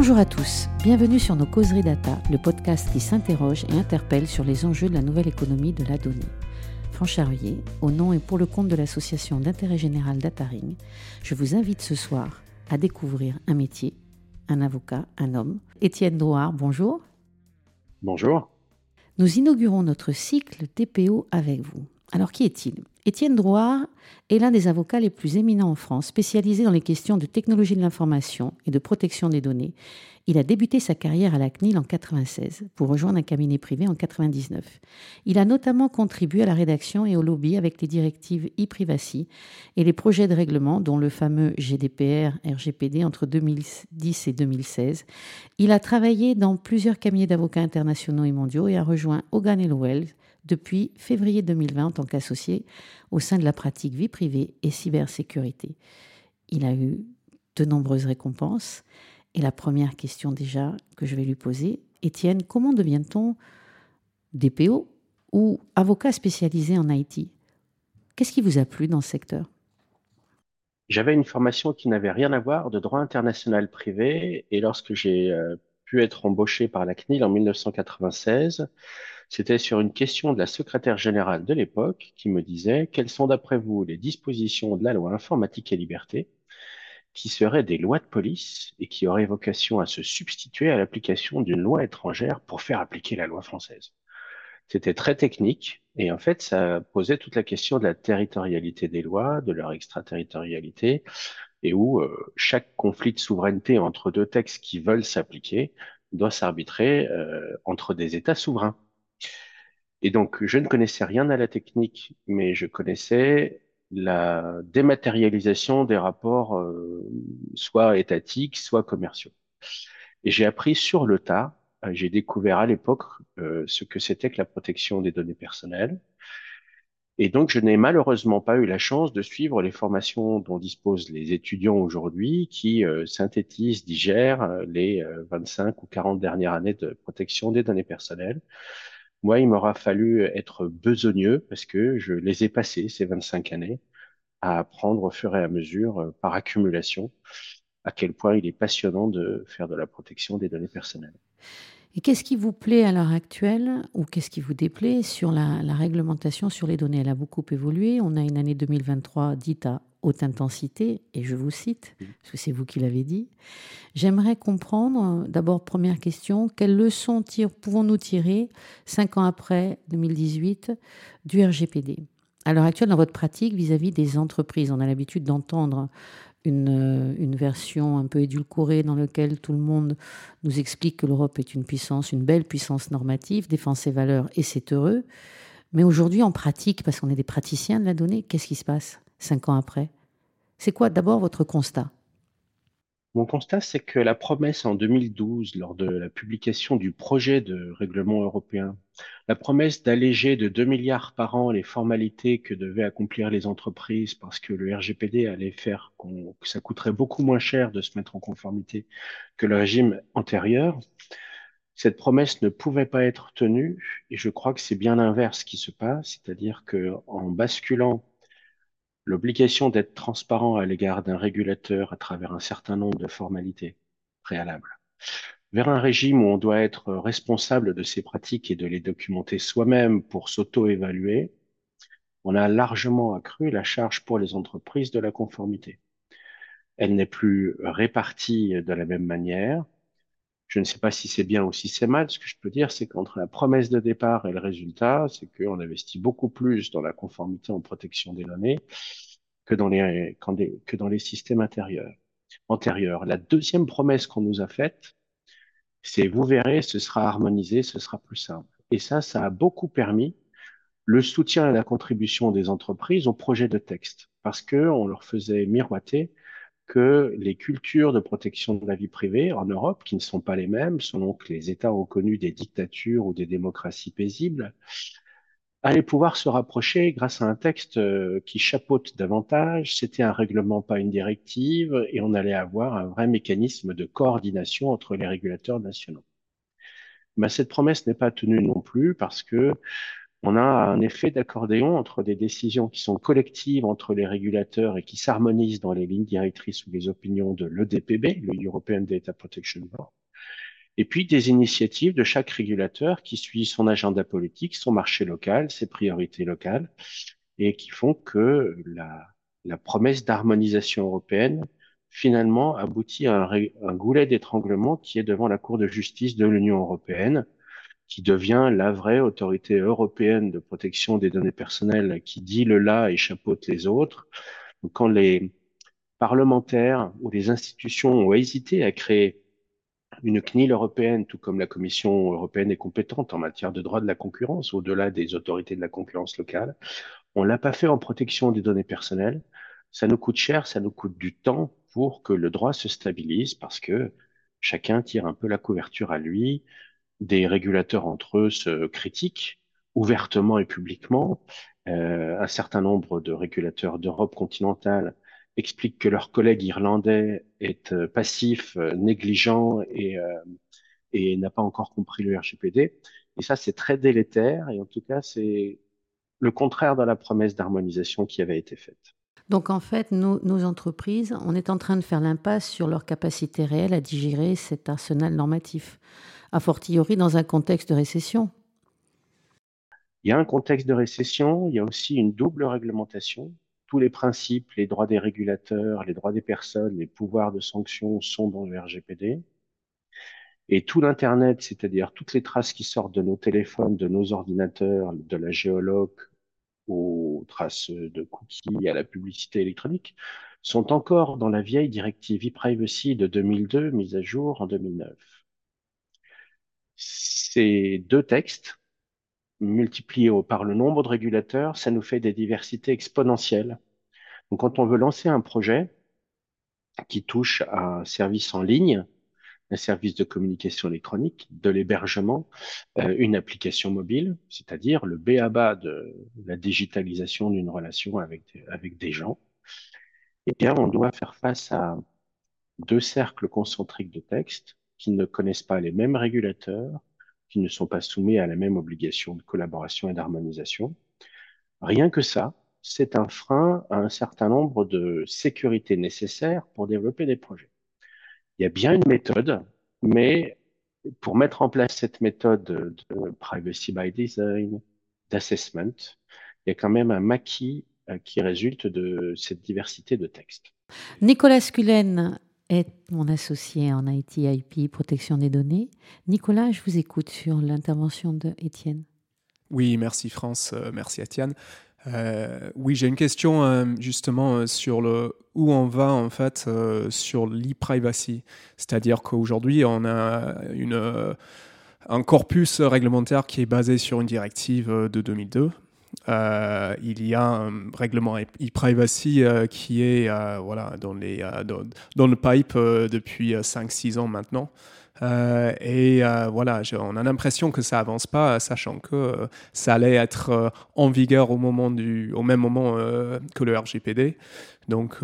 Bonjour à tous, bienvenue sur nos causeries data, le podcast qui s'interroge et interpelle sur les enjeux de la nouvelle économie de la donnée. Charrier, au nom et pour le compte de l'association d'intérêt général Dataring, je vous invite ce soir à découvrir un métier, un avocat, un homme. Étienne Drouard, bonjour. Bonjour. Nous inaugurons notre cycle TPO avec vous. Alors qui est-il? Étienne Drouard est l'un des avocats les plus éminents en France, spécialisé dans les questions de technologie de l'information et de protection des données. Il a débuté sa carrière à la CNIL en 96 pour rejoindre un cabinet privé en 99. Il a notamment contribué à la rédaction et au lobby avec les directives e-privacy et les projets de règlement dont le fameux GDPR RGPD entre 2010 et 2016. Il a travaillé dans plusieurs cabinets d'avocats internationaux et mondiaux et a rejoint Hogan Wells depuis février 2020 en tant qu'associé au sein de la pratique vie privée et cybersécurité. Il a eu de nombreuses récompenses. Et la première question déjà que je vais lui poser, Étienne, comment devient-on DPO ou avocat spécialisé en IT Qu'est-ce qui vous a plu dans ce secteur? J'avais une formation qui n'avait rien à voir de droit international privé et lorsque j'ai euh, pu être embauché par la CNIL en 1996, c'était sur une question de la secrétaire générale de l'époque qui me disait quelles sont d'après vous les dispositions de la loi informatique et liberté qui seraient des lois de police et qui auraient vocation à se substituer à l'application d'une loi étrangère pour faire appliquer la loi française? C'était très technique et en fait, ça posait toute la question de la territorialité des lois, de leur extraterritorialité et où euh, chaque conflit de souveraineté entre deux textes qui veulent s'appliquer doit s'arbitrer euh, entre des États souverains. Et donc, je ne connaissais rien à la technique, mais je connaissais la dématérialisation des rapports, euh, soit étatiques, soit commerciaux. Et j'ai appris sur le tas, euh, j'ai découvert à l'époque euh, ce que c'était que la protection des données personnelles. Et donc, je n'ai malheureusement pas eu la chance de suivre les formations dont disposent les étudiants aujourd'hui qui synthétisent, digèrent les 25 ou 40 dernières années de protection des données personnelles. Moi, il m'aura fallu être besogneux parce que je les ai passés, ces 25 années, à apprendre au fur et à mesure, euh, par accumulation, à quel point il est passionnant de faire de la protection des données personnelles. Et qu'est-ce qui vous plaît à l'heure actuelle ou qu'est-ce qui vous déplaît sur la, la, réglementation sur les données? Elle a beaucoup évolué. On a une année 2023 dite à haute intensité, et je vous cite, parce que c'est vous qui l'avez dit. J'aimerais comprendre, d'abord, première question, quelles leçons pouvons-nous tirer, cinq ans après 2018, du RGPD À l'heure actuelle, dans votre pratique vis-à-vis des entreprises, on a l'habitude d'entendre une, une, version un peu édulcorée dans laquelle tout le monde nous explique que l'Europe est une puissance, une belle puissance normative, défend ses valeurs, et c'est heureux. Mais aujourd'hui, en pratique, parce qu'on est des praticiens de la donnée, qu'est-ce qui se passe cinq ans après? C'est quoi d'abord votre constat? Mon constat, c'est que la promesse en 2012, lors de la publication du projet de règlement européen, la promesse d'alléger de 2 milliards par an les formalités que devaient accomplir les entreprises parce que le RGPD allait faire que ça coûterait beaucoup moins cher de se mettre en conformité que le régime antérieur, cette promesse ne pouvait pas être tenue et je crois que c'est bien l'inverse qui se passe, c'est-à-dire que en basculant l'obligation d'être transparent à l'égard d'un régulateur à travers un certain nombre de formalités préalables, vers un régime où on doit être responsable de ses pratiques et de les documenter soi-même pour s'auto-évaluer, on a largement accru la charge pour les entreprises de la conformité. Elle n'est plus répartie de la même manière. Je ne sais pas si c'est bien ou si c'est mal. Ce que je peux dire, c'est qu'entre la promesse de départ et le résultat, c'est qu'on investit beaucoup plus dans la conformité en protection des données que dans les, que dans les systèmes intérieurs, antérieurs. La deuxième promesse qu'on nous a faite, c'est vous verrez, ce sera harmonisé, ce sera plus simple. Et ça, ça a beaucoup permis le soutien et la contribution des entreprises au projet de texte parce que on leur faisait miroiter que les cultures de protection de la vie privée en Europe, qui ne sont pas les mêmes, selon que les États ont connu des dictatures ou des démocraties paisibles, allaient pouvoir se rapprocher grâce à un texte euh, qui chapeaute davantage. C'était un règlement, pas une directive, et on allait avoir un vrai mécanisme de coordination entre les régulateurs nationaux. Mais cette promesse n'est pas tenue non plus parce que on a un effet d'accordéon entre des décisions qui sont collectives entre les régulateurs et qui s'harmonisent dans les lignes directrices ou les opinions de l'EDPB, le European Data Protection Board, et puis des initiatives de chaque régulateur qui suit son agenda politique, son marché local, ses priorités locales, et qui font que la, promesse d'harmonisation européenne finalement aboutit à un goulet d'étranglement qui est devant la Cour de justice de l'Union européenne, qui devient la vraie autorité européenne de protection des données personnelles qui dit le là et chapeaute les autres. Quand les parlementaires ou les institutions ont hésité à créer une CNIL européenne, tout comme la Commission européenne est compétente en matière de droit de la concurrence, au-delà des autorités de la concurrence locale, on l'a pas fait en protection des données personnelles. Ça nous coûte cher, ça nous coûte du temps pour que le droit se stabilise parce que chacun tire un peu la couverture à lui des régulateurs entre eux se critiquent ouvertement et publiquement. Euh, un certain nombre de régulateurs d'Europe continentale expliquent que leur collègue irlandais est euh, passif, euh, négligent et, n'a pas encore compris le RGPD. Et ça, c'est très délétère. Et en tout cas, c'est le contraire de la promesse d'harmonisation qui avait été faite. Donc en fait, nos, entreprises, on est en train de faire l'impasse sur leur capacité réelle à digérer cet arsenal normatif a fortiori dans un contexte de récession. Il y a un contexte de récession, il y a aussi une double réglementation. Tous les principes, les droits des régulateurs, les droits des personnes, les pouvoirs de sanction sont dans le RGPD. Et tout l'Internet, c'est-à-dire toutes les traces qui sortent de nos téléphones, de nos ordinateurs, de la géologue aux traces de cookies à la publicité électronique, sont encore dans la vieille directive e-privacy de 2002, mise à jour en 2009. Ces deux textes, multipliés par le nombre de régulateurs, ça nous fait des diversités exponentielles. Donc, quand on veut lancer un projet qui touche à un service en ligne, un service de communication électronique, de l'hébergement, euh, une application mobile, c'est-à-dire le béaba de la digitalisation d'une relation avec des, avec des gens, eh bien, on doit faire face à deux cercles concentriques de textes qui ne connaissent pas les mêmes régulateurs, qui ne sont pas soumis à la même obligation de collaboration et d'harmonisation. Rien que ça, c'est un frein à un certain nombre de sécurités nécessaires pour développer des projets. Il y a bien une méthode, mais pour mettre en place cette méthode de privacy by design, d'assessment, il y a quand même un maquis euh, qui résulte de cette diversité de textes. Nicolas Sculen, est mon associé en IT, IP, protection des données. Nicolas, je vous écoute sur l'intervention de. Oui, merci France, euh, merci Étienne. Euh, oui, j'ai une question euh, justement euh, sur le où on va en fait sur l'e-privacy. C'est-à-dire qu'aujourd'hui, on a un corpus réglementaire qui est basé sur une directive de 2002 euh, il y a un règlement e-privacy euh, qui est euh, voilà, dans, les, dans, dans, le pipe depuis 5-6 ans maintenant. Et voilà, on a l'impression que ça avance pas, sachant que ça allait être en vigueur au, moment du, au même moment que le RGPD. Donc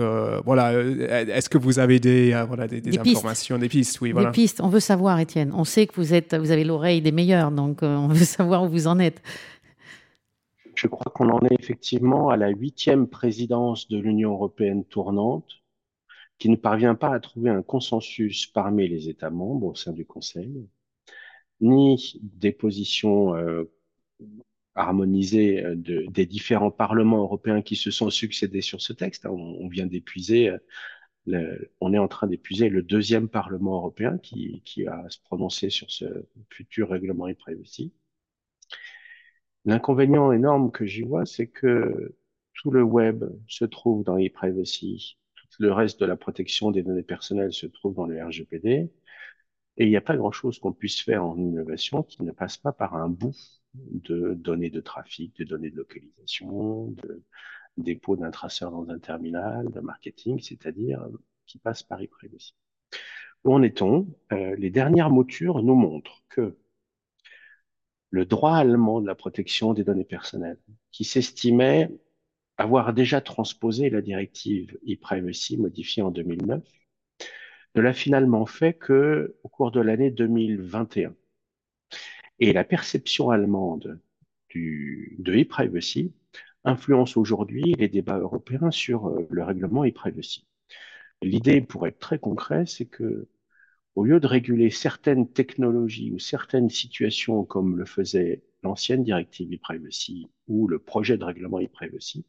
voilà, est-ce que vous avez des, voilà, des, des, des informations, pistes. des pistes oui, voilà. Des pistes, on veut savoir, Étienne. On sait que vous, êtes, vous avez l'oreille des meilleurs, donc on veut savoir où vous en êtes je crois qu'on en est effectivement à la huitième présidence de l'Union européenne tournante, qui ne parvient pas à trouver un consensus parmi les États membres au sein du Conseil, ni des positions euh, harmonisées de, des différents parlements européens qui se sont succédés sur ce texte. On, on vient d'épuiser, le, on est en train d'épuiser le deuxième Parlement européen qui, qui va se prononcer sur ce futur règlement e-privacy. L'inconvénient énorme que j'y vois, c'est que tout le web se trouve dans e-privacy, tout le reste de la protection des données personnelles se trouve dans le RGPD, et il n'y a pas grand-chose qu'on puisse faire en innovation qui ne passe pas par un bout de données de trafic, de données de localisation, de dépôt d'un traceur dans un terminal, de marketing, c'est-à-dire qui passe par e-privacy. Où en est-on? Euh, Les dernières moutures nous montrent que le droit allemand de la protection des données personnelles, qui s'estimait avoir déjà transposé la directive e-privacy modifiée en 2009, ne l'a finalement fait que au cours de l'année 2021. Et la perception allemande de e-privacy influence aujourd'hui les débats européens sur euh, le règlement e-privacy. L'idée, pour être très concret, c'est que au lieu de réguler certaines technologies ou certaines situations comme le faisait l'ancienne directive e-privacy ou le projet de règlement e-privacy,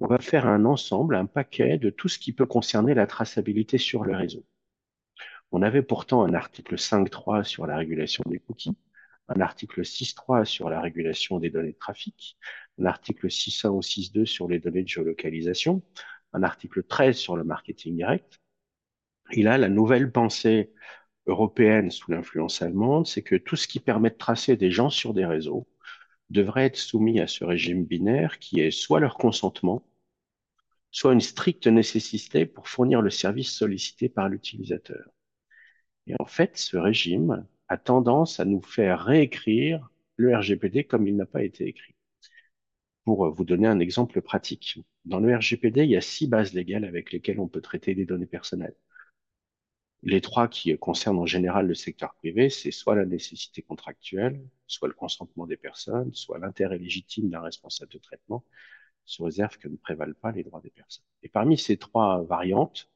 on va faire un ensemble, un paquet de tout ce qui peut concerner la traçabilité sur le réseau. On avait pourtant un article 5.3 sur la régulation des cookies, un article 6.3 sur la régulation des données de trafic, un article 6.1 ou 6.2 sur les données de géolocalisation, un article 13 sur le marketing direct. Et là, la nouvelle pensée européenne sous l'influence allemande, c'est que tout ce qui permet de tracer des gens sur des réseaux devrait être soumis à ce régime binaire qui est soit leur consentement, soit une stricte nécessité pour fournir le service sollicité par l'utilisateur. Et en fait, ce régime a tendance à nous faire réécrire le RGPD comme il n'a pas été écrit. Pour vous donner un exemple pratique, dans le RGPD, il y a six bases légales avec lesquelles on peut traiter des données personnelles. Les trois qui concernent en général le secteur privé, c'est soit la nécessité contractuelle, soit le consentement des personnes, soit l'intérêt légitime d'un responsable de traitement, sous réserve que ne prévalent pas les droits des personnes. Et parmi ces trois variantes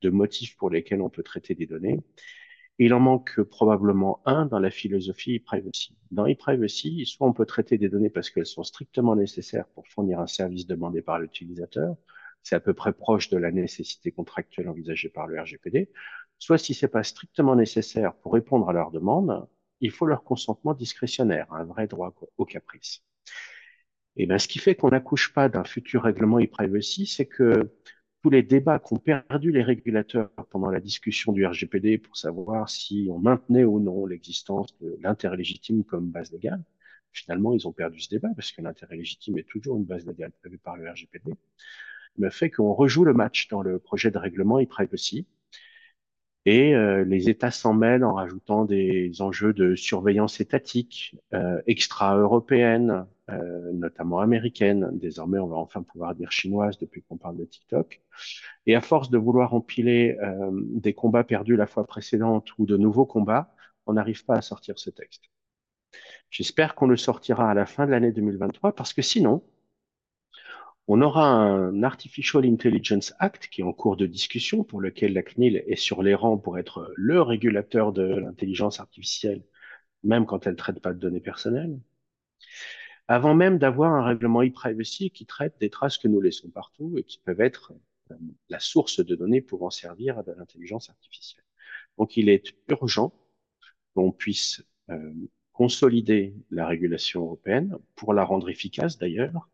de motifs pour lesquels on peut traiter des données, il en manque probablement un dans la philosophie e-privacy. Dans e-privacy, soit on peut traiter des données parce qu'elles sont strictement nécessaires pour fournir un service demandé par l'utilisateur, c'est à peu près proche de la nécessité contractuelle envisagée par le RGPD, soit si c'est pas strictement nécessaire pour répondre à leurs demandes, il faut leur consentement discrétionnaire, un vrai droit au caprice. Et bien, ce qui fait qu'on n'accouche pas d'un futur règlement e-privacy, c'est que tous les débats qu'ont perdu les régulateurs pendant la discussion du RGPD pour savoir si on maintenait ou non l'existence de l'intérêt légitime comme base légale. Finalement, ils ont perdu ce débat parce que l'intérêt légitime est toujours une base légale prévue par le RGPD. Mais fait qu'on rejoue le match dans le projet de règlement e-privacy et euh, les États s'en mêlent en rajoutant des enjeux de surveillance étatique euh, extra-européenne, euh, notamment américaine. Désormais, on va enfin pouvoir dire chinoise depuis qu'on parle de TikTok. Et à force de vouloir empiler euh, des combats perdus la fois précédente ou de nouveaux combats, on n'arrive pas à sortir ce texte. J'espère qu'on le sortira à la fin de l'année 2023 parce que sinon, on aura un Artificial Intelligence Act qui est en cours de discussion, pour lequel la CNIL est sur les rangs pour être le régulateur de l'intelligence artificielle, même quand elle ne traite pas de données personnelles, avant même d'avoir un règlement e-privacy qui traite des traces que nous laissons partout et qui peuvent être euh, la source de données pouvant servir à de l'intelligence artificielle. Donc il est urgent qu'on puisse euh, consolider la régulation européenne pour la rendre efficace d'ailleurs,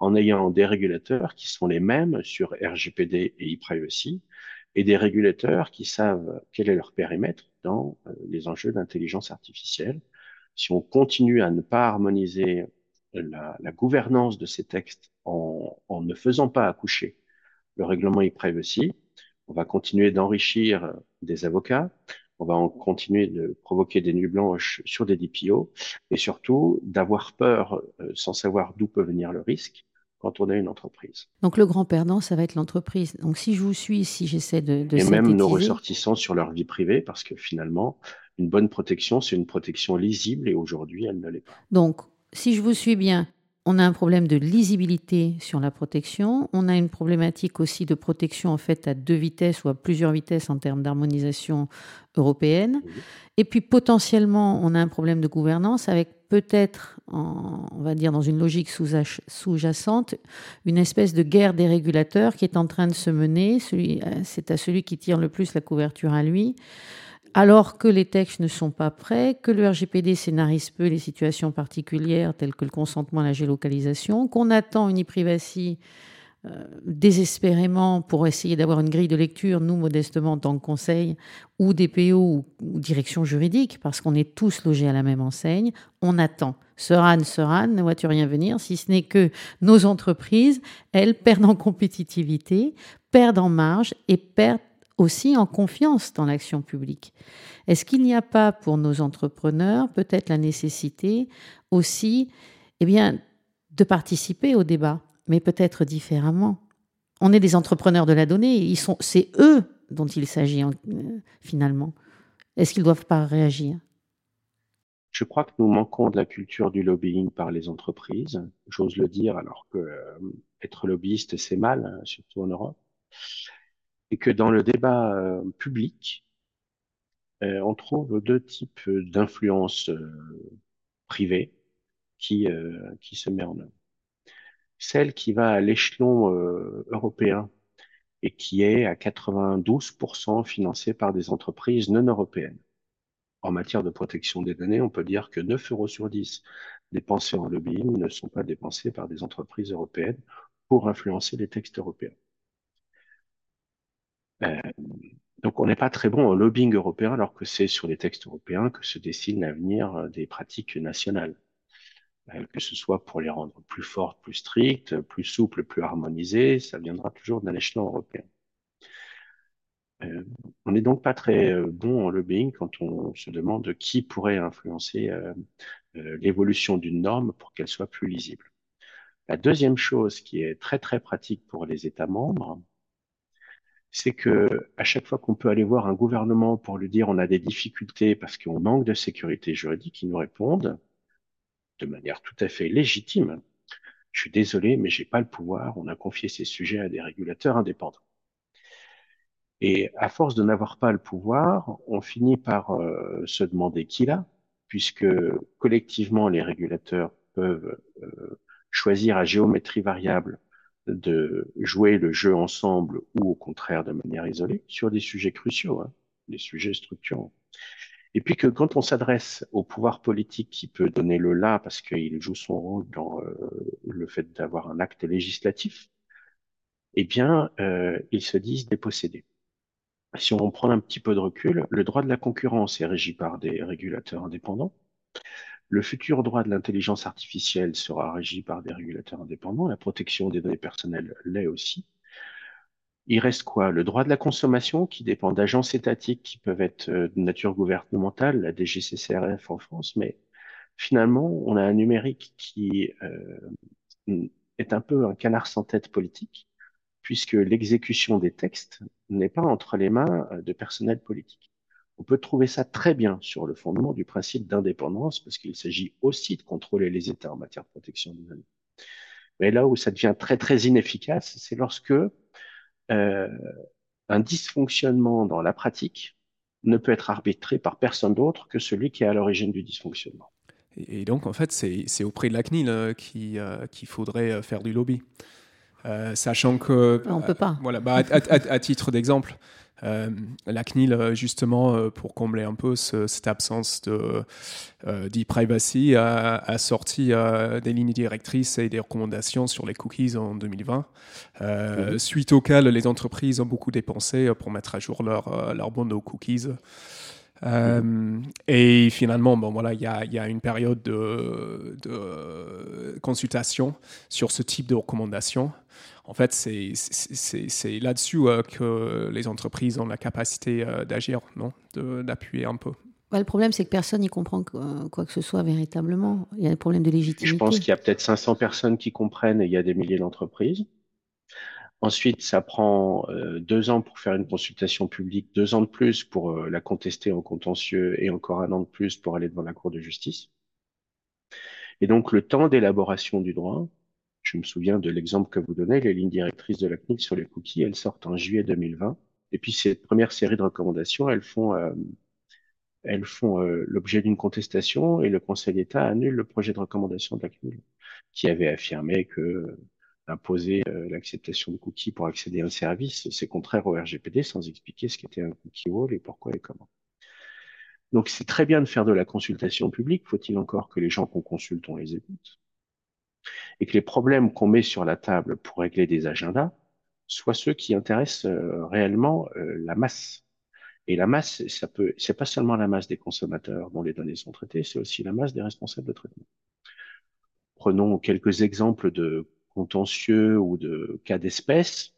en ayant des régulateurs qui sont les mêmes sur RGPD et e-privacy et des régulateurs qui savent quel est leur périmètre dans euh, les enjeux d'intelligence artificielle. Si on continue à ne pas harmoniser la, la gouvernance de ces textes en, ne faisant pas accoucher le règlement e-privacy, on va continuer d'enrichir des avocats, on va continuer de provoquer des nuits blanches sur des DPO et surtout d'avoir peur euh, sans savoir d'où peut venir le risque quand on a une entreprise. Donc le grand perdant, ça va être l'entreprise. Donc si je vous suis, si j'essaie de, de Et même nos ressortissants sur leur vie privée, parce que finalement, une bonne protection, c'est une protection lisible et aujourd'hui, elle ne l'est pas. Donc, si je vous suis bien, on a un problème de lisibilité sur la protection. On a une problématique aussi de protection en fait à deux vitesses ou à plusieurs vitesses en termes d'harmonisation européenne. Et puis potentiellement, on a un problème de gouvernance avec peut-être, on va dire dans une logique sous-jacente, une espèce de guerre des régulateurs qui est en train de se mener. C'est à celui qui tire le plus la couverture à lui alors que les textes ne sont pas prêts, que le RGPD scénarise peu les situations particulières telles que le consentement à la géolocalisation, qu'on attend une e-privacy euh, désespérément pour essayer d'avoir une grille de lecture, nous modestement en tant que conseil, ou DPO ou, direction juridique, parce qu'on est tous logés à la même enseigne, on attend. Seran, Seran, ne vois-tu rien venir, si ce n'est que nos entreprises, elles perdent en compétitivité, perdent en marge et perdent aussi en confiance dans l'action publique. Est-ce qu'il n'y a pas pour nos entrepreneurs peut-être la nécessité aussi eh bien, de participer au débat, mais peut-être différemment On est des entrepreneurs de la donnée, ils sont, c'est eux dont il s'agit euh, finalement. Est-ce qu'ils ne doivent pas réagir? Je crois que nous manquons de la culture du lobbying par les entreprises. J'ose le dire, alors que euh, être lobbyiste, c'est mal, hein, surtout en Europe. Et que dans le débat euh, public, on trouve deux types d'influences privées qui, qui se met en œuvre. Celle qui va à l'échelon européen et qui est à 92% financée par des entreprises non européennes en matière de protection des données, on peut dire que 9 euros sur 10 dépensés en lobbying ne sont pas dépensés par des entreprises européennes pour influencer les textes européens. Euh, donc on n'est pas très bon en lobbying européen alors que c'est sur les textes européens que se dessine l'avenir des pratiques nationales. Euh, que ce soit pour les rendre plus fortes, plus strictes, plus souples, plus harmonisées, ça viendra toujours d'un échelon européen. Euh, on n'est donc pas très euh, bon en lobbying quand on se demande qui pourrait influencer l'évolution d'une norme pour qu'elle soit plus lisible. La deuxième chose qui est très très pratique pour les États membres, c'est que à chaque fois qu'on peut aller voir un gouvernement pour lui dire on a des difficultés parce qu'on manque de sécurité juridique, ils nous répondent de manière tout à fait légitime. Je suis désolé, mais j'ai pas le pouvoir. On a confié ces sujets à des régulateurs indépendants. Et à force de n'avoir pas le pouvoir, on finit par euh, se demander qui l'a, puisque collectivement les régulateurs peuvent euh, choisir à géométrie variable de jouer le jeu ensemble ou au contraire de manière isolée sur des sujets cruciaux, hein, des sujets structurants. Et puis que quand on s'adresse au pouvoir politique qui peut donner le là parce qu'il joue son rôle dans euh, le fait d'avoir un acte législatif, eh bien, ils se disent dépossédés si on prend un petit peu de recul, le droit de la concurrence est régi par des régulateurs indépendants. Le futur droit de l'intelligence artificielle sera régi par des régulateurs indépendants. La protection des données personnelles l'est aussi. Il reste quoi? Le droit de la consommation qui dépend d'agences étatiques qui peuvent être euh, de nature gouvernementale, la DGCCRF en France, mais finalement, on a un numérique qui euh, est un peu un canard sans tête politique puisque l'exécution des textes n'est pas entre les mains euh, de personnel politique. On peut trouver ça très bien sur le fondement du principe d'indépendance, parce qu'il s'agit aussi de contrôler les États en matière de protection des données. Mais là où ça devient très très inefficace, c'est lorsque euh, un dysfonctionnement dans la pratique ne peut être arbitré par personne d'autre que celui qui est à l'origine du dysfonctionnement. Et donc, en fait, c'est auprès de la CNIL euh, qu'il faudrait faire du lobby. Euh, sachant que. On peut pas. voilà, bah, à, titre d'exemple, euh, la CNIL, euh, justement, pour combler un peu cette absence de d'e-privacy, a, sorti des lignes directrices et des recommandations sur les cookies en 2020, mhm. suite auxquelles les entreprises ont beaucoup dépensé pour mettre à jour leur, leur bande aux cookies. Euh, et finalement, bon, voilà, il y a, y a, une période de, de, consultation sur ce type de recommandations. En fait, c'est là-dessus euh, que les entreprises ont la capacité euh, d'agir, non D'appuyer un peu. le problème, c'est que personne n'y comprend quoi que ce soit véritablement. Il y a un problème de légitimité. Je pense qu'il y a peut-être 500 personnes qui comprennent et il y a des milliers d'entreprises. Ensuite, ça prend euh, deux ans pour faire une consultation publique, deux ans de plus pour euh, la contester en contentieux et encore un an de plus pour aller devant la Cour de justice. Et donc, le temps d'élaboration du droit, je me souviens de l'exemple que vous donnez, les lignes directrices de la CNIL sur les cookies, elles sortent en juillet 2020. Et puis, cette première série de recommandations, elles font, euh, elles font l'objet d'une contestation et le Conseil d'État annule le projet de recommandation de la CNIL qui avait affirmé que imposer euh, l'acceptation de cookies pour accéder à un service, c'est contraire au RGPD sans expliquer ce qu'était un cookie wall et pourquoi et comment. Donc c'est très bien de faire de la consultation publique, faut-il encore que les gens qu'on consulte, on les écoute? Et que les problèmes qu'on met sur la table pour régler des agendas soient ceux qui intéressent euh, réellement euh, la masse. Et la masse, ça peut, c'est pas seulement la masse des consommateurs dont les données sont traitées, c'est aussi la masse des responsables de traitement. Prenons quelques exemples de contentieux ou de cas d'espèce.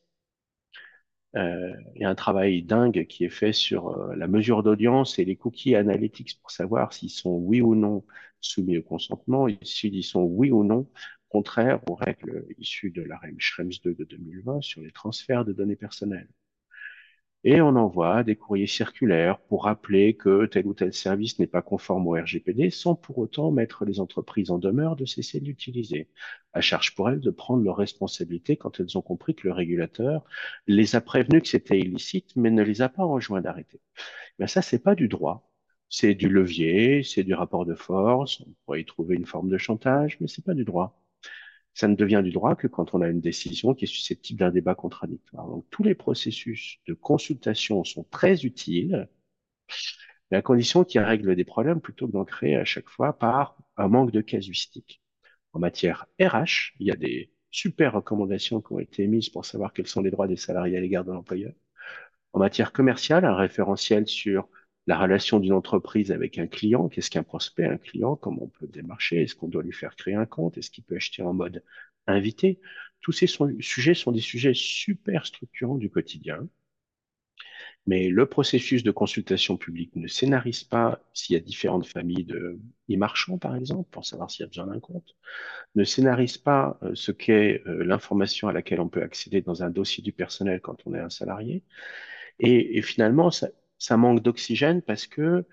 Euh, il y a un travail dingue qui est fait sur euh, la mesure d'audience et les cookies analytics pour savoir s'ils sont oui ou non soumis au consentement, s'ils sont oui ou non contraires aux règles issues de la REM Schrems 2 de 2020 sur les transferts de données personnelles. Et on envoie des courriers circulaires pour rappeler que tel ou tel service n'est pas conforme au RGPD sans pour autant mettre les entreprises en demeure de cesser de l'utiliser. À charge pour elles de prendre leurs responsabilités quand elles ont compris que le régulateur les a prévenus que c'était illicite, mais ne les a pas enjoints d'arrêter. Ben ça, c'est pas du droit. C'est du levier, c'est du rapport de force. On pourrait y trouver une forme de chantage, mais c'est pas du droit ça ne devient du droit que quand on a une décision qui est susceptible d'un débat contradictoire. Donc tous les processus de consultation sont très utiles, mais à condition qu'ils règlent des problèmes plutôt que d'en créer à chaque fois par un manque de casuistique. En matière RH, il y a des super recommandations qui ont été émises pour savoir quels sont les droits des salariés à l'égard de l'employeur. En matière commerciale, un référentiel sur la relation d'une entreprise avec un client, qu'est-ce qu'un prospect, un client, comment on peut démarcher, est-ce qu'on doit lui faire créer un compte, est-ce qu'il peut acheter en mode invité? Tous ces sujets sont des sujets super structurants du quotidien. Mais le processus de consultation publique ne scénarise pas s'il y a différentes familles de e-marchands, par exemple, pour savoir s'il y a besoin d'un compte, ne scénarise pas euh, ce qu'est euh, l'information à laquelle on peut accéder dans un dossier du personnel quand on est un salarié. Et finalement, ça, ça manque d'oxygène parce que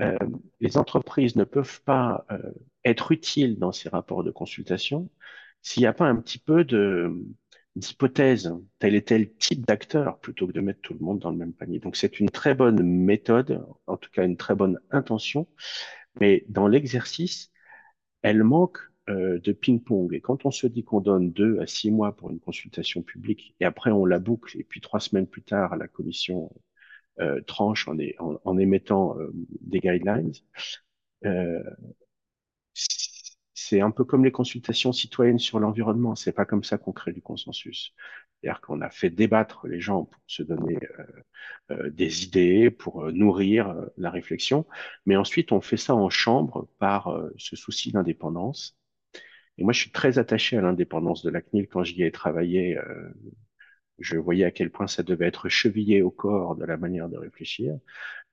euh, les entreprises ne peuvent pas euh, être utiles dans ces rapports de consultation s'il n'y a pas un petit peu de d'hypothèse, tel et tel type d'acteur, plutôt que de mettre tout le monde dans le même panier. Donc c'est une très bonne méthode, en tout cas une très bonne intention, mais dans l'exercice, elle manque euh, de ping-pong. Et quand on se dit qu'on donne deux à six mois pour une consultation publique, et après on la boucle, et puis trois semaines plus tard, la commission tranche en, en, émettant euh, des guidelines. Euh, c'est un peu comme les consultations citoyennes sur l'environnement. C'est pas comme ça qu'on crée du consensus. C'est-à-dire qu'on a fait débattre les gens pour se donner euh, des idées, pour nourrir la réflexion, mais ensuite on fait ça en chambre par ce souci d'indépendance. Et moi, je suis très attaché à l'indépendance de la CNIL quand j'y ai travaillé je voyais à quel point ça devait être chevillé au corps de la manière de réfléchir.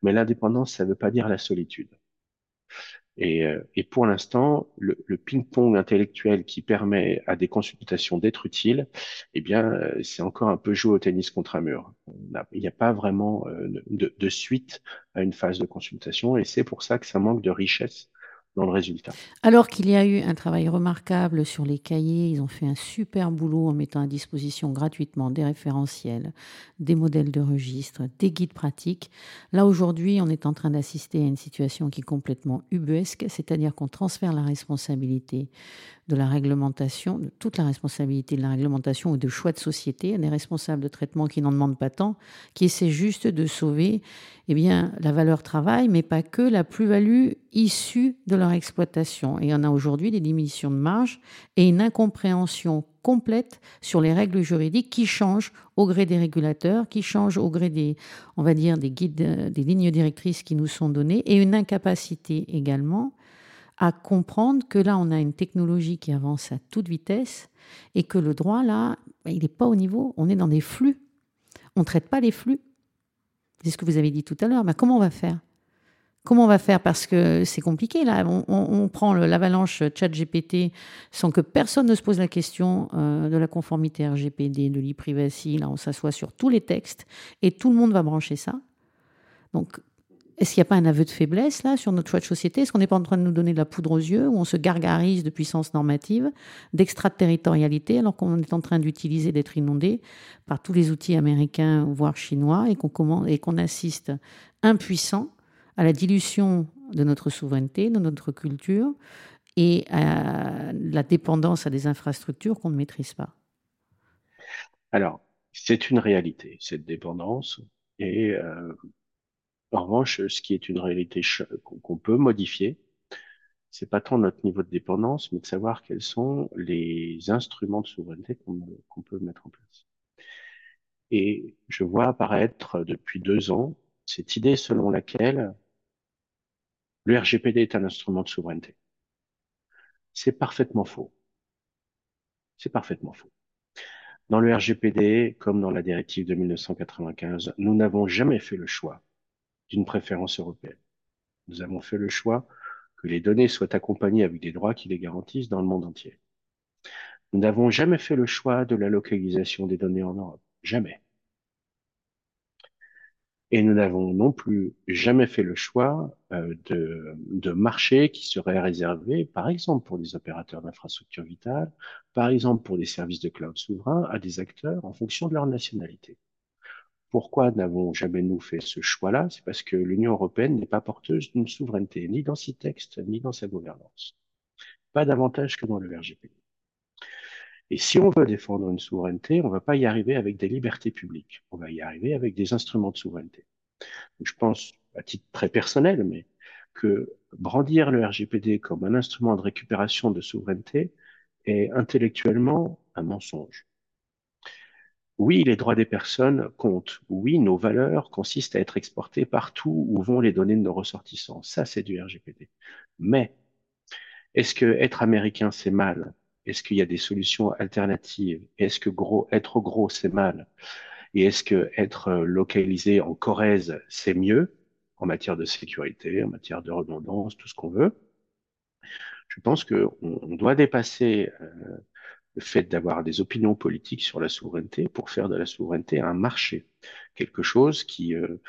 Mais l'indépendance, ça ne veut pas dire la solitude. Et, euh, pour l'instant, le, ping-pong intellectuel qui permet à des consultations d'être utiles, eh bien, euh, c'est encore un peu jouer au tennis contre un mur. Il n'y a pas vraiment euh, de, suite à une phase de consultation, et c'est pour ça que ça manque de richesse Alors qu'il y a eu un travail remarquable sur les cahiers, ils ont fait un super boulot en mettant à disposition gratuitement des référentiels, des modèles de registre, des guides pratiques. Là, aujourd'hui, on est en train d'assister à une situation qui est complètement ubuesque, c'est-à-dire qu'on transfère la responsabilité de la réglementation, de toute la responsabilité de la réglementation ou de choix de société des responsables de traitement qui n'en demandent pas tant, qui essaient juste de sauver eh bien, la valeur travail, mais pas que la plus-value issue de leur exploitation. Et en a aujourd'hui des diminutions de marge et une incompréhension complète sur les règles juridiques qui changent au gré des régulateurs, qui changent au gré des, on va dire, des guides, des lignes directrices qui nous sont données, et une incapacité également à comprendre que là, on a une technologie qui avance à toute vitesse et que le droit, là, ben, il n'est pas au niveau. On est dans des flux. On ne traite pas les flux. C'est ce que vous avez dit tout à l'heure. Mais comment on va faire? Comment on va faire? Parce que c'est compliqué, là. On, prend l'avalanche chat-GPT sans que personne ne se pose la question euh, de la conformité RGPD, de l'e-privacy. Là, on s'assoit sur tous les textes et tout le monde va brancher ça. Donc, est-ce qu'il n'y a pas un aveu de faiblesse là sur notre choix de société? Est-ce qu'on n'est pas en train de nous donner de la poudre aux yeux où on se gargarise de puissance normative, d'extraterritorialité alors qu'on est en train d'utiliser, d'être inondé par tous les outils américains voire chinois et qu'on et qu'on assiste impuissant à la dilution de notre souveraineté, de notre culture et à la dépendance à des infrastructures qu'on ne maîtrise pas? Alors, c'est une réalité, cette dépendance. Et euh, en revanche, ce qui est une réalité qu'on peut modifier, c'est pas tant notre niveau de dépendance, mais de savoir quels sont les instruments de souveraineté qu'on peut mettre en place. Et je vois apparaître depuis deux ans cette idée selon laquelle le RGPD est un instrument de souveraineté. C'est parfaitement faux. C'est parfaitement faux. Dans le RGPD, comme dans la directive de 1995, nous n'avons jamais fait le choix d'une préférence européenne. Nous avons fait le choix que les données soient accompagnées avec des droits qui les garantissent dans le monde entier. Nous n'avons jamais fait le choix de la localisation des données en Europe. Jamais. Et nous n'avons non plus jamais fait le choix euh, de, de marchés qui seraient réservés, par exemple, pour des opérateurs d'infrastructures vitales, par exemple pour des services de cloud souverains, à des acteurs en fonction de leur nationalité. Pourquoi n'avons jamais nous fait ce choix-là? C'est parce que l'Union européenne n'est pas porteuse d'une souveraineté, ni dans ses textes, ni dans sa gouvernance. Pas davantage que dans le RGPD. Et si on veut défendre une souveraineté, on ne va pas y arriver avec des libertés publiques. On va y arriver avec des instruments de souveraineté. je pense, à titre très personnel, mais que brandir le RGPD comme un instrument de récupération de souveraineté est intellectuellement un mensonge. Oui, les droits des personnes comptent. Oui, nos valeurs consistent à être exportées partout où vont les données de nos ressortissants. Ça, c'est du RGPD. Mais est-ce que être américain, c'est mal? Est-ce qu'il y a des solutions alternatives? Est-ce que être gros, c'est mal? Et est-ce que être euh, localisé en Corrèze, c'est mieux? En matière de sécurité, en matière de redondance, tout ce qu'on veut Je pense qu'on on doit dépasser euh, le fait d'avoir des opinions politiques sur la souveraineté pour faire de la souveraineté un marché, quelque chose qui euh,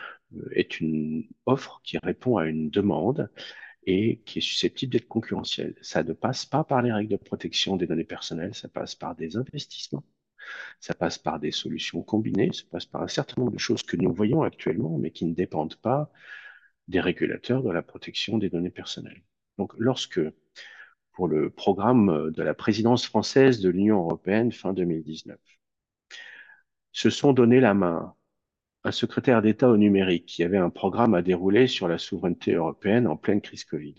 est une offre qui répond à une demande et qui est susceptible d'être concurrentiel. Ça ne passe pas par les règles de protection des données personnelles, ça passe par des investissements, ça passe par des solutions combinées, ça passe par un certain nombre de choses que nous voyons actuellement, mais qui ne dépendent pas des régulateurs de la protection des données personnelles. Donc, lorsque, pour le programme de la présidence française de l'Union européenne fin 2019, se sont donné la main un secrétaire d'État au numérique qui avait un programme à dérouler sur la souveraineté européenne en pleine crise Covid.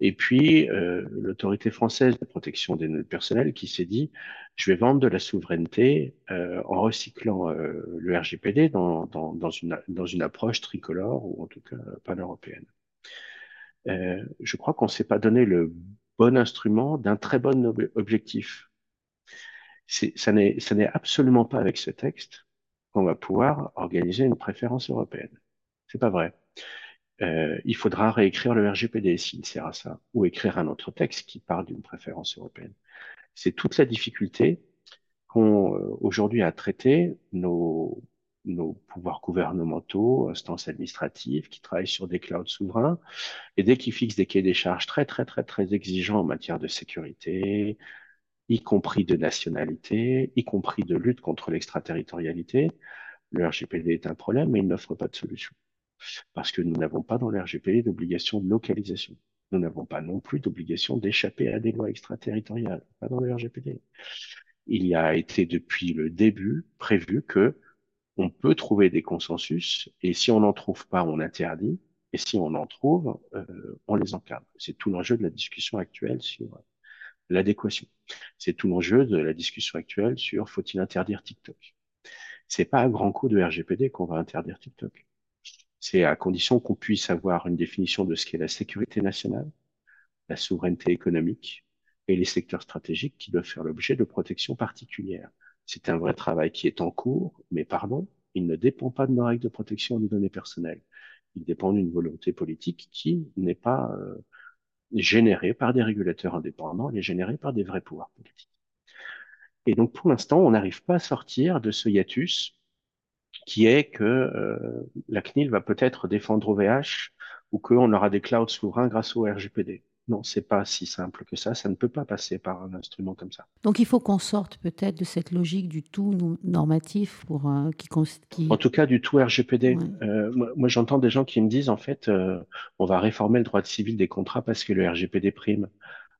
Et puis, euh, l'autorité française de protection des données personnelles qui s'est dit, je vais vendre de la souveraineté euh, en recyclant euh, le RGPD dans, dans, une, dans une approche tricolore ou en tout cas pan-européenne. Euh, je crois qu'on ne s'est pas donné le bon instrument d'un très bon objectif. Ça n'est absolument pas avec ce texte qu'on va pouvoir organiser une préférence européenne. C'est pas vrai. Euh, il faudra réécrire le RGPD s'il sert à ça, ou écrire un autre texte qui parle d'une préférence européenne. C'est toute la difficulté qu'ont euh, aujourd'hui à traiter nos, nos pouvoirs gouvernementaux, instances administratives qui travaillent sur des clouds souverains, et dès qu'ils fixent des cahiers des charges très très très très exigeants en matière de sécurité, y compris de nationalité, y compris de lutte contre l'extraterritorialité. Le RGPD est un problème, mais il n'offre pas de solution. Parce que nous n'avons pas dans le RGPD d'obligation de localisation. Nous n'avons pas non plus d'obligation d'échapper à des lois extraterritoriales. Pas dans le RGPD. Il y a été depuis le début prévu que on peut trouver des consensus et si on n'en trouve pas, on interdit. Et si on en trouve, euh, on les encadre. C'est tout l'enjeu de la discussion actuelle sur l'adéquation. C'est tout l'enjeu de la discussion actuelle sur faut-il interdire TikTok. C'est pas à grand coup de RGPD qu'on va interdire TikTok. C'est à condition qu'on puisse avoir une définition de ce qu'est la sécurité nationale, la souveraineté économique et les secteurs stratégiques qui doivent faire l'objet de protection particulière. C'est un vrai travail qui est en cours, mais pardon, il ne dépend pas de nos règles de protection des données personnelles. Il dépend d'une volonté politique qui n'est pas euh, générée par des régulateurs indépendants, elle est générée par des vrais pouvoirs politiques. Et donc, pour l'instant, on n'arrive pas à sortir de ce hiatus qui est que euh, la CNIL va peut-être défendre OVH ou qu'on aura des clouds souverains grâce au RGPD. Non, c'est pas si simple que ça. Ça ne peut pas passer par un instrument comme ça. Donc il faut qu'on sorte peut-être de cette logique du tout normatif pour euh, qui, qui, En tout cas, du tout RGPD. Euh, moi, j'entends des gens qui me disent en fait, euh, on va réformer le droit civil des contrats parce que le RGPD prime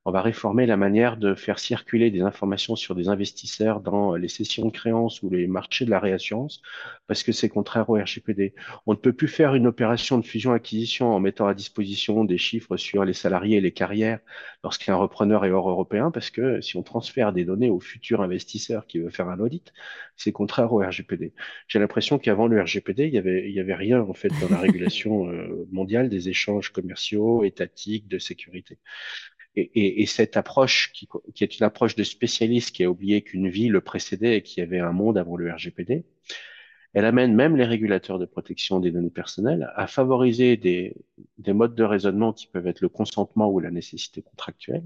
on va réformer la manière de faire circuler des informations sur des investisseurs dans les sessions de créances ou les marchés de la réassurance, parce que c'est contraire au RGPD. On ne peut plus faire une opération de fusion-acquisition en mettant à disposition des chiffres sur les salariés et les carrières lorsqu'un repreneur est hors européen, parce que si on transfère des données au futur investisseur qui veut faire un audit, c'est contraire au RGPD. J'ai l'impression qu'avant le RGPD, il y avait, il y avait rien en fait dans la régulation euh, mondiale des échanges commerciaux, étatiques, de sécurité. Et, et, et, cette approche, qui, qui, est une approche de spécialiste qui a oublié qu'une vie le précédait et qu'il y avait un monde avant le RGPD, elle amène même les régulateurs de protection des données personnelles à favoriser des, des modes de raisonnement qui peuvent être le consentement ou la nécessité contractuelle,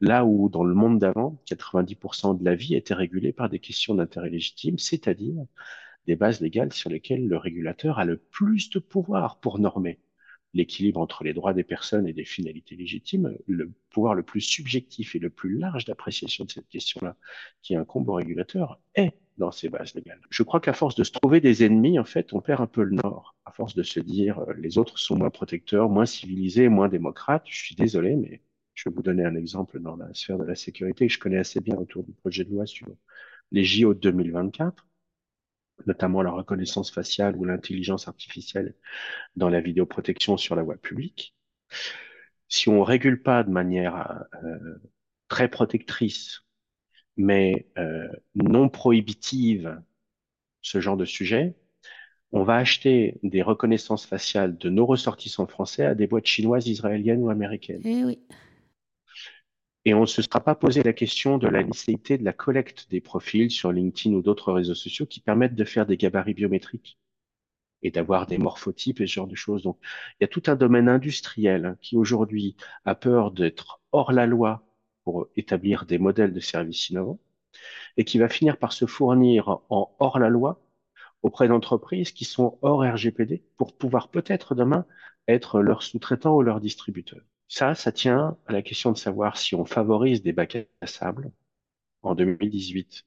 là où dans le monde d'avant, 90% de la vie était régulée par des questions d'intérêt légitime, c'est-à-dire des bases légales sur lesquelles le régulateur a le plus de pouvoir pour normer l'équilibre entre les droits des personnes et des finalités légitimes, le pouvoir le plus subjectif et le plus large d'appréciation de cette question-là qui incombe au régulateur est dans ces bases légales. Je crois qu'à force de se trouver des ennemis, en fait, on perd un peu le nord. À force de se dire euh, les autres sont moins protecteurs, moins civilisés, moins démocrates. Je suis désolé, mais je vais vous donner un exemple dans la sphère de la sécurité que je connais assez bien autour du projet de loi sur les JO de 2024 notamment la reconnaissance faciale ou l'intelligence artificielle dans la vidéoprotection sur la voie publique. Si on régule pas de manière euh, très protectrice, mais euh, non prohibitive, ce genre de sujet, on va acheter des reconnaissances faciales de nos ressortissants français à des boîtes chinoises, israéliennes ou américaines. Eh. Et on ne se sera pas posé la question de la licéité de la collecte des profils sur LinkedIn ou d'autres réseaux sociaux qui permettent de faire des gabarits biométriques et d'avoir des morphotypes et ce genre de choses. Donc, il y a tout un domaine industriel hein, qui aujourd'hui a peur d'être hors la loi pour établir des modèles de services innovants et qui va finir par se fournir en hors la loi auprès d'entreprises qui sont hors RGPD pour pouvoir peut-être demain être leurs sous-traitants ou leurs distributeurs. Ça, ça tient à la question de savoir si on favorise des bacs à sable. En 2018,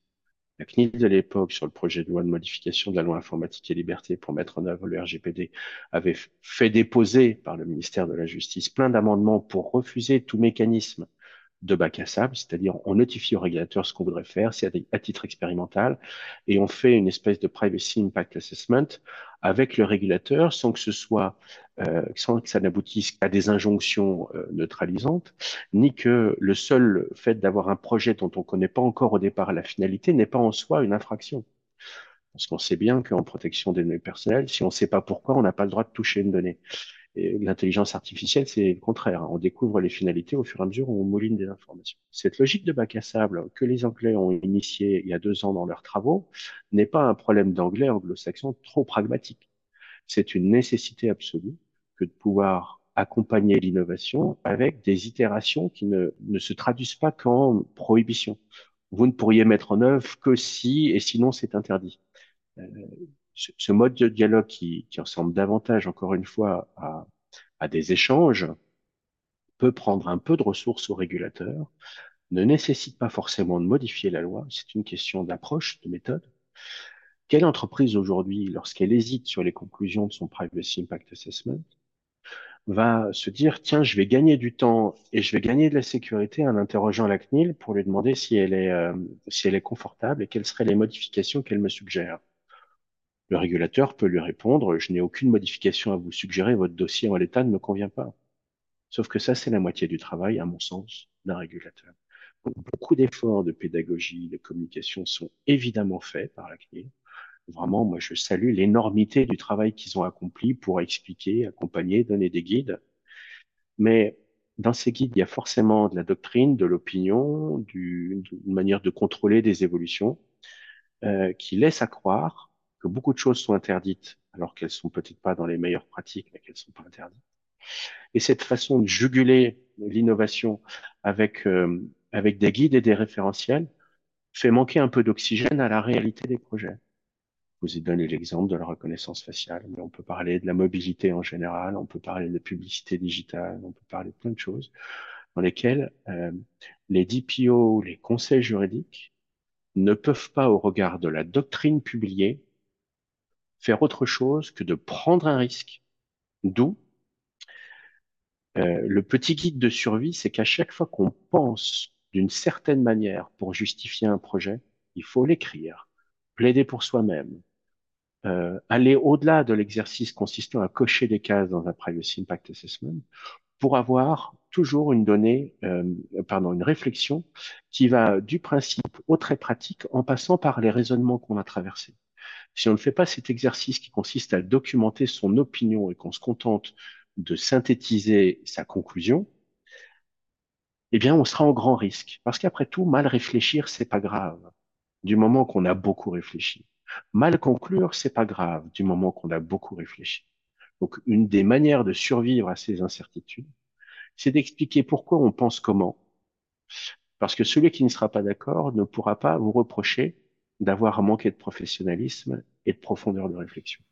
la CNIL de l'époque, sur le projet de loi de modification de la loi informatique et liberté pour mettre en œuvre le RGPD, avait fait déposer par le ministère de la Justice plein d'amendements pour refuser tout mécanisme de bac à sable, c'est-à-dire on notifie au régulateur ce qu'on voudrait faire, c'est à, titre expérimental, et on fait une espèce de privacy impact assessment avec le régulateur sans que ce soit, euh, sans que ça n'aboutisse à des injonctions euh, neutralisantes, ni que le seul fait d'avoir un projet dont on ne connaît pas encore au départ la finalité n'est pas en soi une infraction. Parce qu'on sait bien qu'en protection des données personnelles, si on ne sait pas pourquoi, on n'a pas le droit de toucher une donnée. Et l'intelligence artificielle, c'est le contraire. On découvre les finalités au fur et à mesure où on mouline des informations. Cette logique de bac à sable que les Anglais ont initiée il y a deux ans dans leurs travaux n'est pas un problème d'anglais anglo-saxon trop pragmatique. C'est une nécessité absolue que de pouvoir accompagner l'innovation avec des itérations qui ne, ne se traduisent pas qu'en prohibition. Vous ne pourriez mettre en œuvre que si et sinon c'est interdit. Euh, ce, mode de dialogue qui, ressemble davantage, encore une fois, à, à des échanges, peut prendre un peu de ressources au régulateur, ne nécessite pas forcément de modifier la loi, c'est une question d'approche, de méthode. Quelle entreprise aujourd'hui, lorsqu'elle hésite sur les conclusions de son Privacy Impact Assessment, va se dire, tiens, je vais gagner du temps et je vais gagner de la sécurité en interrogeant la CNIL pour lui demander si elle est, euh, si elle est confortable et quelles seraient les modifications qu'elle me suggère? Le régulateur peut lui répondre, je n'ai aucune modification à vous suggérer, votre dossier en l'état ne me convient pas. Sauf que ça, c'est la moitié du travail, à mon sens, d'un régulateur. beaucoup d'efforts de pédagogie, de communication sont évidemment faits par la CNIL. Vraiment, moi, je salue l'énormité du travail qu'ils ont accompli pour expliquer, accompagner, donner des guides. Mais dans ces guides, il y a forcément de la doctrine, de l'opinion, d'une manière de contrôler des évolutions euh, qui laissent à croire que beaucoup de choses sont interdites, alors qu'elles sont peut-être pas dans les meilleures pratiques, mais qu'elles sont pas interdites. Et cette façon de juguler l'innovation avec, euh, avec des guides et des référentiels fait manquer un peu d'oxygène à la réalité des projets. Je vous ai donné l'exemple de la reconnaissance faciale, mais on peut parler de la mobilité en général, on peut parler de publicité digitale, on peut parler de plein de choses dans lesquelles euh, les DPO, les conseils juridiques, ne peuvent pas, au regard de la doctrine publiée, faire autre chose que de prendre un risque. D'où euh, le petit guide de survie, c'est qu'à chaque fois qu'on pense d'une certaine manière pour justifier un projet, il faut l'écrire, plaider pour soi-même, euh, aller au-delà de l'exercice consistant à cocher des cases dans un Privacy Impact Assessment pour avoir toujours une donnée, euh, pardon, une réflexion qui va du principe au très pratique en passant par les raisonnements qu'on a traversés. Si on ne fait pas cet exercice qui consiste à documenter son opinion et qu'on se contente de synthétiser sa conclusion, eh bien, on sera en grand risque. Parce qu'après tout, mal réfléchir, c'est pas grave, du moment qu'on a beaucoup réfléchi. Mal conclure, c'est pas grave, du moment qu'on a beaucoup réfléchi. Donc, une des manières de survivre à ces incertitudes, c'est d'expliquer pourquoi on pense comment. Parce que celui qui ne sera pas d'accord ne pourra pas vous reprocher d'avoir manqué de professionnalisme et de profondeur de réflexion.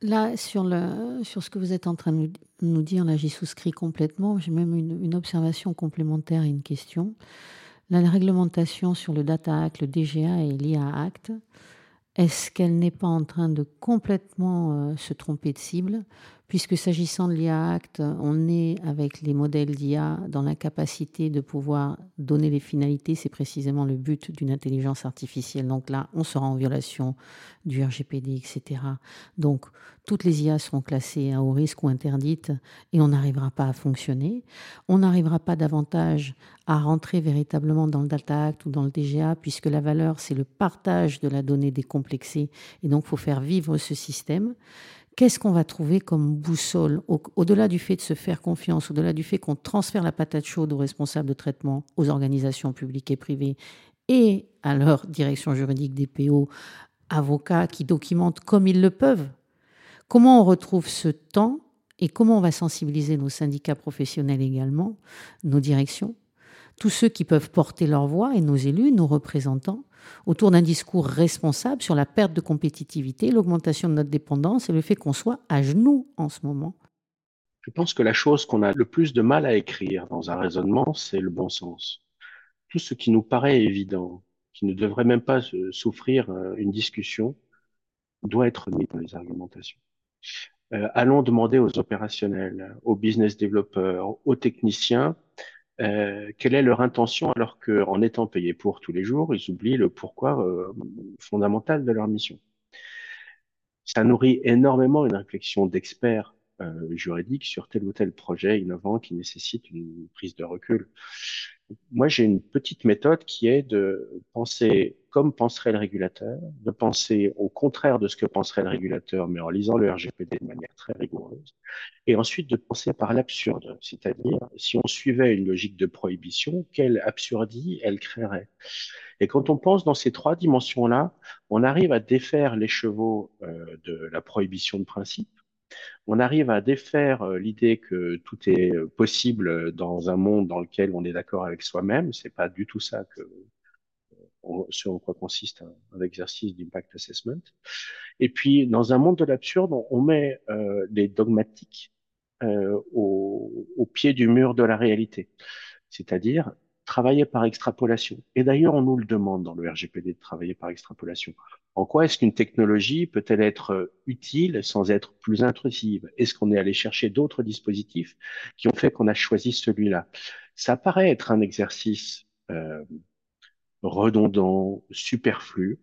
Là, sur, le, sur ce que vous êtes en train de nous dire, là, j'y souscris complètement. J'ai même une, observation complémentaire et une question. la réglementation sur le Data Act, le DGA et l'IA Act, est-ce qu'elle n'est pas en train de complètement euh, se tromper de cible puisque s'agissant de l'IA Act, on est avec les modèles d'IA dans la capacité de pouvoir donner les finalités, c'est précisément le but d'une intelligence artificielle. Donc là, on sera en violation du RGPD, etc. Donc toutes les IA seront classées à haut risque ou interdites et on n'arrivera pas à fonctionner. On n'arrivera pas davantage à rentrer véritablement dans le Data Act ou dans le DGA puisque la valeur, c'est le partage de la donnée décomplexée et donc il faut faire vivre ce système qu'est-ce qu'on va trouver comme boussole au-delà du fait de se faire confiance, au-delà du fait qu'on transfère la patate chaude aux responsables de traitement, aux organisations publiques et privées et à leur direction juridique des PO, avocats qui documentent comme ils le peuvent? Comment on retrouve ce temps et comment on va sensibiliser nos syndicats professionnels également, nos directions, tous ceux qui peuvent porter leur voix et nos élus, nos représentants, autour d'un discours responsable sur la perte de compétitivité, l'augmentation de notre dépendance et le fait qu'on soit à genoux en ce moment Je pense que la chose qu'on a le plus de mal à écrire dans un raisonnement, c'est le bon sens. Tout ce qui nous paraît évident, qui ne devrait même pas souffrir euh, une discussion, doit être mis dans les argumentations. Euh, allons demander aux opérationnels, aux business développeurs, aux techniciens euh, quelle est leur intention alors qu'en étant payés pour tous les jours, ils oublient le pourquoi euh, fondamental de leur mission? Ça nourrit énormément une réflexion d'experts euh, juridiques sur tel ou tel projet innovant qui nécessite une prise de recul moi, j'ai une petite méthode qui est de penser comme penserait le régulateur, de penser au contraire de ce que penserait le régulateur, mais en lisant le RGPD de manière très rigoureuse, et ensuite de penser par l'absurde, c'est-à-dire si on suivait une logique de prohibition, quelle absurdie elle créerait. Et quand on pense dans ces trois dimensions-là, on arrive à défaire les chevaux euh, de la prohibition de principe, on arrive à défaire euh, l'idée que tout est euh, possible dans un monde dans lequel on est d'accord avec soi-même. C'est pas du tout ça que ce en quoi consiste un, exercice d'impact assessment. Et puis, dans un monde de l'absurde, on, met euh, les dogmatiques au, au, pied du mur de la réalité. C'est-à-dire travailler par extrapolation. Et d'ailleurs, on nous le demande dans le RGPD de travailler par extrapolation. En quoi est-ce qu'une technologie peut-elle être euh, utile sans être plus intrusive? Est-ce qu'on est allé chercher d'autres dispositifs qui ont fait qu'on a choisi celui-là? Ça paraît être un exercice euh, redondant, superflu,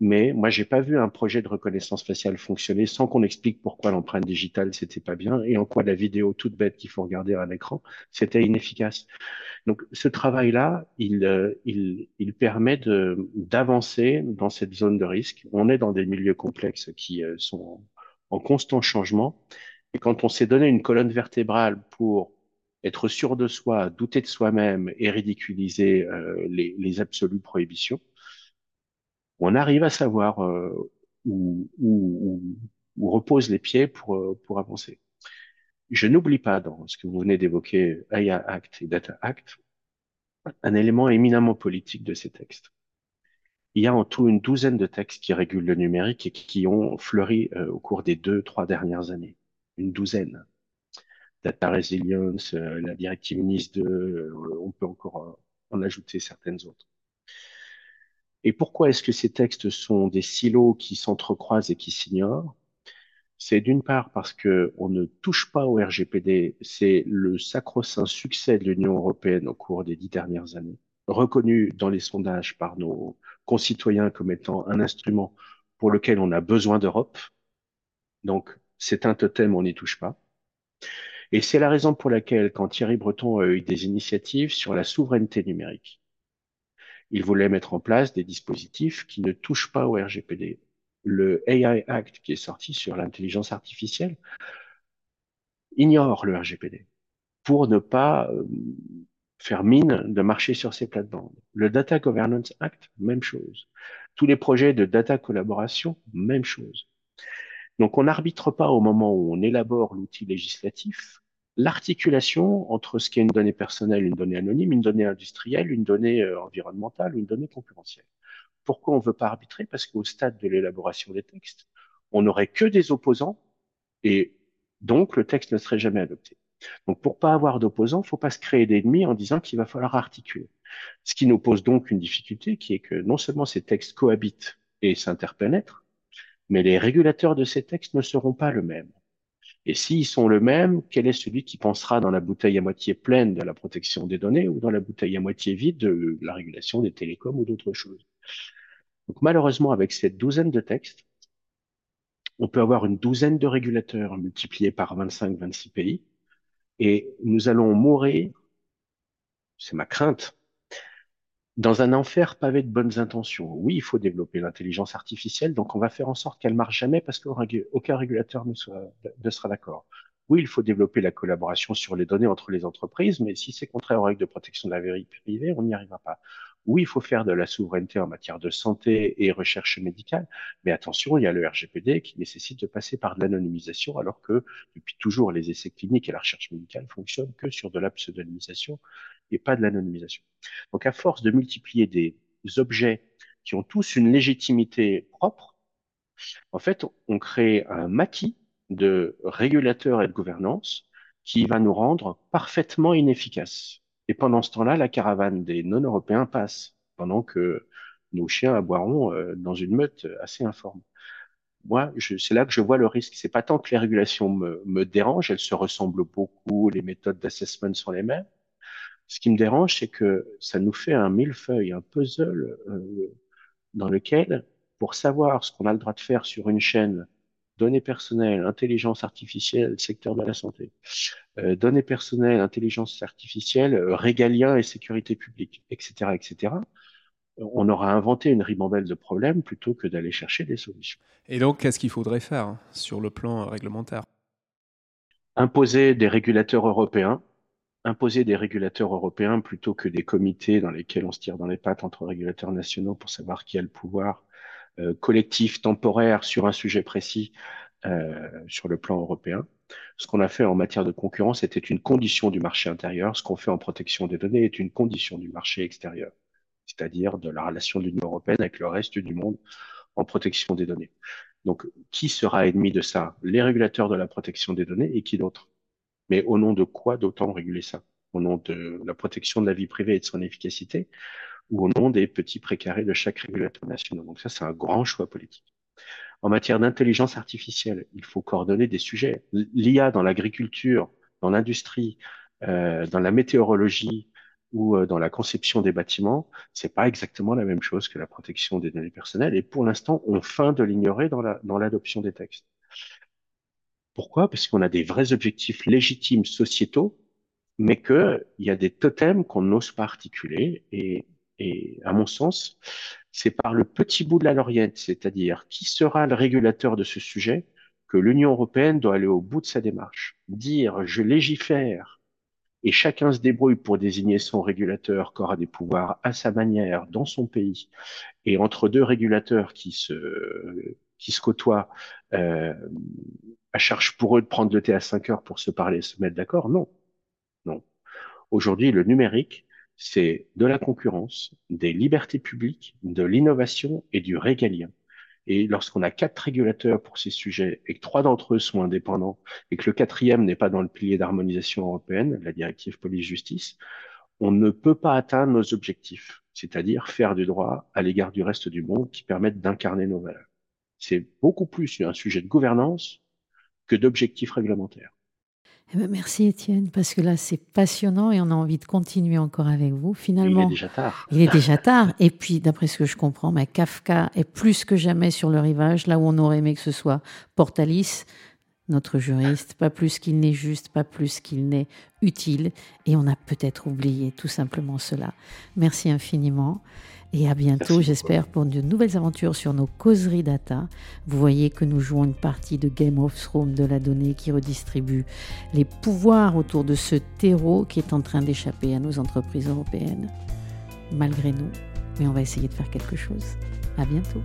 mais moi j'ai pas vu un projet de reconnaissance faciale fonctionner sans qu'on explique pourquoi l'empreinte digitale c'était pas bien et en quoi la vidéo toute bête qu'il faut regarder à l'écran c'était inefficace. Donc ce travail-là, il, euh, il, il permet de d'avancer dans cette zone de risque. On est dans des milieux complexes qui euh, sont en constant changement et quand on s'est donné une colonne vertébrale pour être sûr de soi, douter de soi-même et ridiculiser euh, les, les, absolues prohibitions, on arrive à savoir euh, où, où, où, reposent les pieds pour, euh, pour avancer. Je n'oublie pas dans ce que vous venez d'évoquer, AI Act et Data Act, un élément éminemment politique de ces textes. Il y a en tout une douzaine de textes qui régulent le numérique et qui ont fleuri au cours des deux, trois dernières années. Une douzaine. Data Resilience, euh, la directive NIS 2, euh, on peut encore en ajouter certaines autres. Et pourquoi est-ce que ces textes sont des silos qui s'entrecroisent et qui s'ignorent? C'est d'une part parce que on ne touche pas au RGPD, c'est le sacro-saint succès de l'Union européenne au cours des dix dernières années, reconnu dans les sondages par nos concitoyens comme étant un instrument pour lequel on a besoin d'Europe. Donc, c'est un totem, on n'y touche pas. Et c'est la raison pour laquelle, quand Thierry Breton a eu des initiatives sur la souveraineté numérique, il voulait mettre en place des dispositifs qui ne touchent pas au RGPD. Le AI Act qui est sorti sur l'intelligence artificielle ignore le RGPD pour ne pas euh, faire mine de marcher sur ces plates-bandes. Le Data Governance Act, même chose. Tous les projets de data collaboration, même chose. Donc on n'arbitre pas au moment où on élabore l'outil législatif l'articulation entre ce qui est une donnée personnelle, une donnée anonyme, une donnée industrielle, une donnée euh, environnementale une donnée concurrentielle. Pourquoi on ne veut pas arbitrer? Parce qu'au stade de l'élaboration des textes, on n'aurait que des opposants et donc le texte ne serait jamais adopté. Donc pour pas avoir d'opposants, faut pas se créer d'ennemis en disant qu'il va falloir articuler. Ce qui nous pose donc une difficulté qui est que non seulement ces textes cohabitent et s'interpénètrent, mais les régulateurs de ces textes ne seront pas le même. Et s'ils sont le même, quel est celui qui pensera dans la bouteille à moitié pleine de la protection des données ou dans la bouteille à moitié vide de la régulation des télécoms ou d'autres choses? Donc malheureusement, avec cette douzaine de textes, on peut avoir une douzaine de régulateurs multipliés par 25-26 pays, et nous allons mourir, c'est ma crainte, dans un enfer pavé de bonnes intentions. Oui, il faut développer l'intelligence artificielle, donc on va faire en sorte qu'elle marche jamais parce qu'aucun régulateur ne, sera d'accord. Oui, il faut développer la collaboration sur les données entre les entreprises, mais si c'est contraire aux règles de protection de la vie privée, on n'y arrivera pas. Oui, il faut faire de la souveraineté en matière de santé et recherche médicale, mais attention, il y a le RGPD qui nécessite de passer par de l'anonymisation, alors que depuis toujours, les essais cliniques et la recherche médicale fonctionnent que sur de la pseudonymisation et pas de l'anonymisation. Donc, à force de multiplier des objets qui ont tous une légitimité propre, en fait, on crée un maquis de régulateurs et de gouvernance qui va nous rendre parfaitement inefficaces. Et pendant ce temps-là, la caravane des non-européens passe, pendant que nos chiens aboieront euh, dans une meute assez informe. Moi, c'est là que je vois le risque. C'est pas tant que les régulations me, me dérangent, elles se ressemblent beaucoup, les méthodes d'assessment sont les mêmes. Ce qui me dérange, c'est que ça nous fait un millefeuille, un puzzle euh, dans lequel, pour savoir ce qu'on a le droit de faire sur une chaîne données personnelles, intelligence artificielle, secteur de la santé, euh, données personnelles, intelligence artificielle, euh, régalien et sécurité publique, etc., etc., on aura inventé une ribambelle de problèmes plutôt que d'aller chercher des solutions. Et donc, qu'est-ce qu'il faudrait faire hein, sur le plan réglementaire? Imposer des régulateurs européens, imposer des régulateurs européens plutôt que des comités dans lesquels on se tire dans les pattes entre régulateurs nationaux pour savoir qui a le pouvoir euh, collectif, temporaire sur un sujet précis euh, sur le plan européen. Ce qu'on a fait en matière de concurrence était une condition du marché intérieur. Ce qu'on fait en protection des données est une condition du marché extérieur, c'est-à-dire de la relation de l'Union européenne avec le reste du monde en protection des données. Donc, qui sera ennemi de ça? Les régulateurs de la protection des données et qui d'autre? Mais au nom de quoi d'autant réguler ça? Au nom de la protection de la vie privée et de son efficacité? Ou au nom des petits précarés de chaque régulateur national? Donc ça, c'est un grand choix politique. En matière d'intelligence artificielle, il faut coordonner des sujets. L'IA dans l'agriculture, dans l'industrie, euh, dans la météorologie ou euh, dans la conception des bâtiments, c'est pas exactement la même chose que la protection des données personnelles. Et pour l'instant, on feint de l'ignorer dans la, dans l'adoption des textes. Pourquoi? Parce qu'on a des vrais objectifs légitimes sociétaux, mais qu'il y a des totems qu'on n'ose pas articuler. Et à mon sens, c'est par le petit bout de la loriette, c'est-à-dire qui sera le régulateur de ce sujet, que l'Union européenne doit aller au bout de sa démarche. Dire je légifère et chacun se débrouille pour désigner son régulateur qui aura des pouvoirs à sa manière dans son pays et entre deux régulateurs qui se qui se côtoient euh, à charge pour eux de prendre le thé à 5 heures pour se parler, se mettre d'accord? Non, non. Aujourd'hui, le numérique, c'est de la concurrence, des libertés publiques, de l'innovation et du régalien. Et lorsqu'on a quatre régulateurs pour ces sujets et que trois d'entre eux sont indépendants et que le quatrième n'est pas dans le pilier d'harmonisation européenne, la directive police-justice, on ne peut pas atteindre nos objectifs, c'est-à-dire faire du droit à l'égard du reste du monde qui permettent d'incarner nos valeurs. C'est beaucoup plus un sujet de gouvernance que d'objectifs réglementaires. Eh ben, merci Étienne, parce que là c'est passionnant et on a envie de continuer encore avec vous. Finalement, il est déjà tard. Il est déjà tard. Et puis, d'après ce que je comprends, mais Kafka est plus que jamais sur le rivage, là où on aurait aimé que ce soit Portalis, notre juriste, pas plus qu'il n'est juste, pas plus qu'il n'est utile. Et on a peut-être oublié tout simplement cela. Merci infiniment. Et à bientôt, j'espère, pour de nouvelles aventures sur nos causeries data. Vous voyez que nous jouons une partie de Game of Thrones de la donnée qui redistribue les pouvoirs autour de ce terreau qui est en train d'échapper à nos entreprises européennes. Malgré nous, mais on va essayer de faire quelque chose. À bientôt.